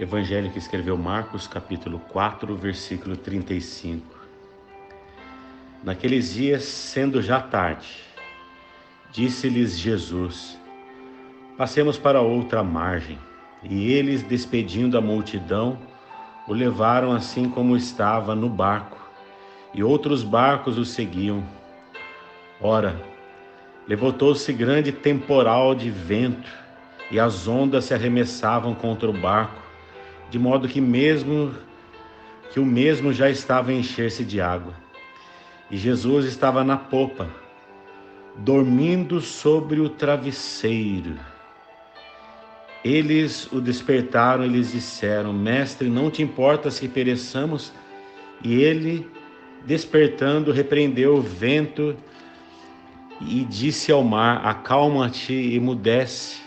Evangelho que escreveu Marcos, capítulo 4, versículo 35. Naqueles dias, sendo já tarde, disse-lhes Jesus: Passemos para outra margem. E eles, despedindo a multidão, o levaram assim como estava no barco, e outros barcos o seguiam. Ora, levantou-se grande temporal de vento, e as ondas se arremessavam contra o barco, de modo que mesmo que o mesmo já estava a encher-se de água. E Jesus estava na popa, dormindo sobre o travesseiro. Eles o despertaram e lhes disseram: Mestre, não te importa se pereçamos? E ele, despertando, repreendeu o vento e disse ao mar: Acalma-te e mudece.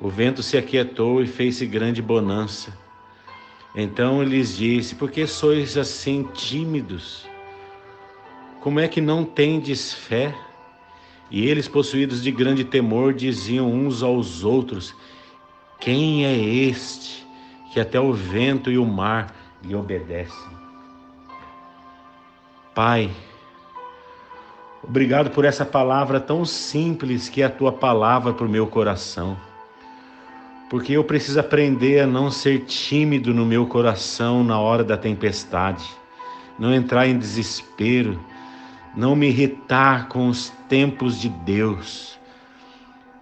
O vento se aquietou e fez-se grande bonança. Então lhes disse: Por que sois assim tímidos? Como é que não tendes fé? E eles, possuídos de grande temor, diziam uns aos outros: Quem é este que até o vento e o mar lhe obedecem? Pai, obrigado por essa palavra tão simples que é a tua palavra para o meu coração porque eu preciso aprender a não ser tímido no meu coração na hora da tempestade, não entrar em desespero, não me irritar com os tempos de Deus.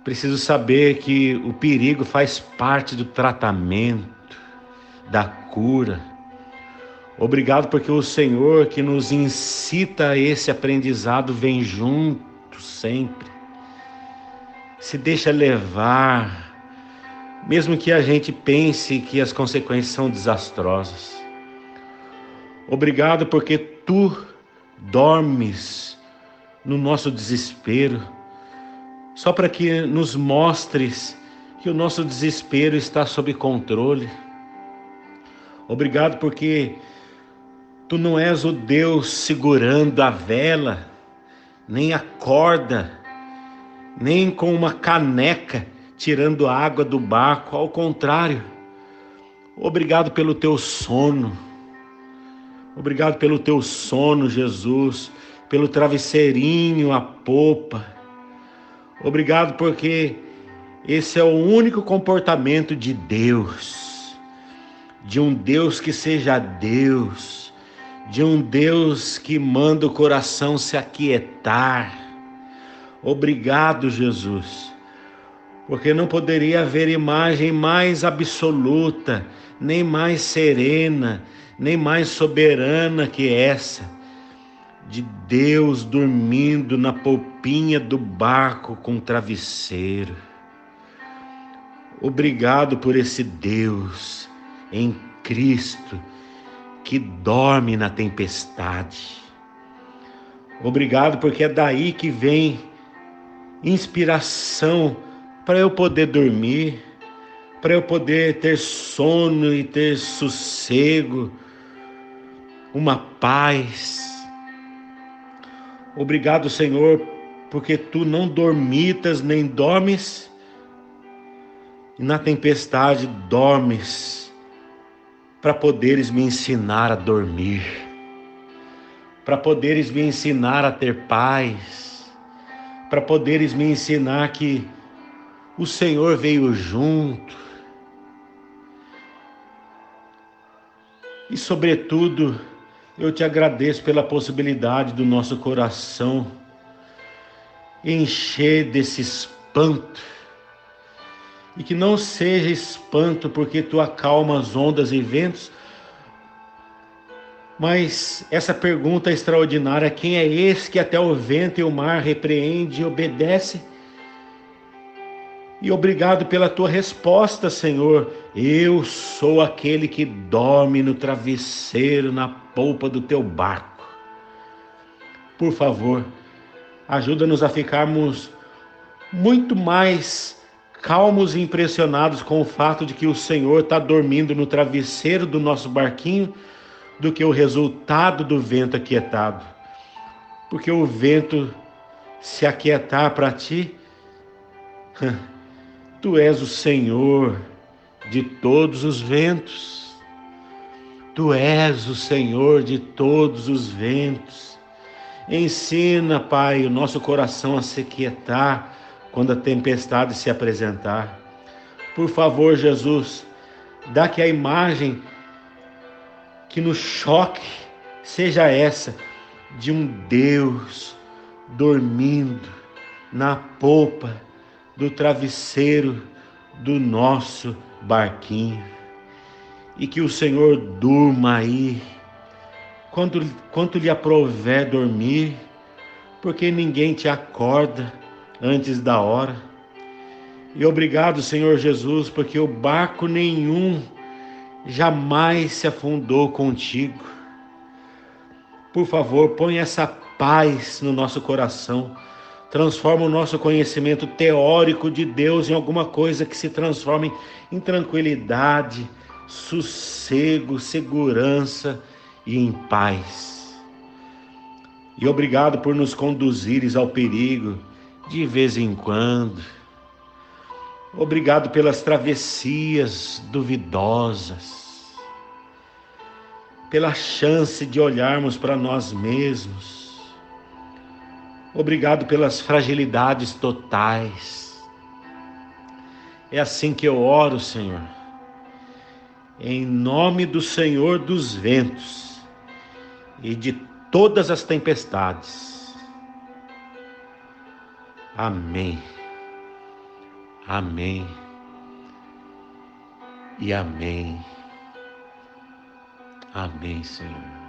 Preciso saber que o perigo faz parte do tratamento, da cura. Obrigado porque o Senhor que nos incita a esse aprendizado vem junto sempre. Se deixa levar mesmo que a gente pense que as consequências são desastrosas. Obrigado porque tu dormes no nosso desespero, só para que nos mostres que o nosso desespero está sob controle. Obrigado porque tu não és o Deus segurando a vela, nem a corda, nem com uma caneca tirando água do barco, ao contrário. Obrigado pelo teu sono. Obrigado pelo teu sono, Jesus, pelo travesseirinho, a popa. Obrigado porque esse é o único comportamento de Deus, de um Deus que seja Deus, de um Deus que manda o coração se aquietar. Obrigado, Jesus porque não poderia haver imagem mais absoluta, nem mais serena, nem mais soberana que essa, de Deus dormindo na polpinha do barco com travesseiro. Obrigado por esse Deus em Cristo que dorme na tempestade. Obrigado porque é daí que vem inspiração para eu poder dormir, para eu poder ter sono e ter sossego, uma paz. Obrigado, Senhor, porque tu não dormitas nem dormes, e na tempestade dormes, para poderes me ensinar a dormir, para poderes me ensinar a ter paz, para poderes me ensinar que o Senhor veio junto. E, sobretudo, eu te agradeço pela possibilidade do nosso coração encher desse espanto. E que não seja espanto porque tu acalma as ondas e ventos, mas essa pergunta extraordinária: quem é esse que até o vento e o mar repreende e obedece? E obrigado pela tua resposta, Senhor. Eu sou aquele que dorme no travesseiro, na polpa do teu barco. Por favor, ajuda-nos a ficarmos muito mais calmos e impressionados com o fato de que o Senhor está dormindo no travesseiro do nosso barquinho do que o resultado do vento aquietado. Porque o vento se aquietar para ti Tu és o Senhor de todos os ventos. Tu és o Senhor de todos os ventos. Ensina, Pai, o nosso coração a se quietar quando a tempestade se apresentar. Por favor, Jesus, dá que a imagem que nos choque seja essa de um Deus dormindo na polpa do travesseiro do nosso barquinho. E que o Senhor durma aí, quanto, quanto lhe aprover dormir, porque ninguém te acorda antes da hora. E obrigado, Senhor Jesus, porque o barco nenhum jamais se afundou contigo. Por favor, põe essa paz no nosso coração. Transforma o nosso conhecimento teórico de Deus em alguma coisa que se transforme em tranquilidade, sossego, segurança e em paz. E obrigado por nos conduzires ao perigo de vez em quando. Obrigado pelas travessias duvidosas, pela chance de olharmos para nós mesmos Obrigado pelas fragilidades totais. É assim que eu oro, Senhor. Em nome do Senhor dos ventos e de todas as tempestades. Amém. Amém. E amém. Amém, Senhor.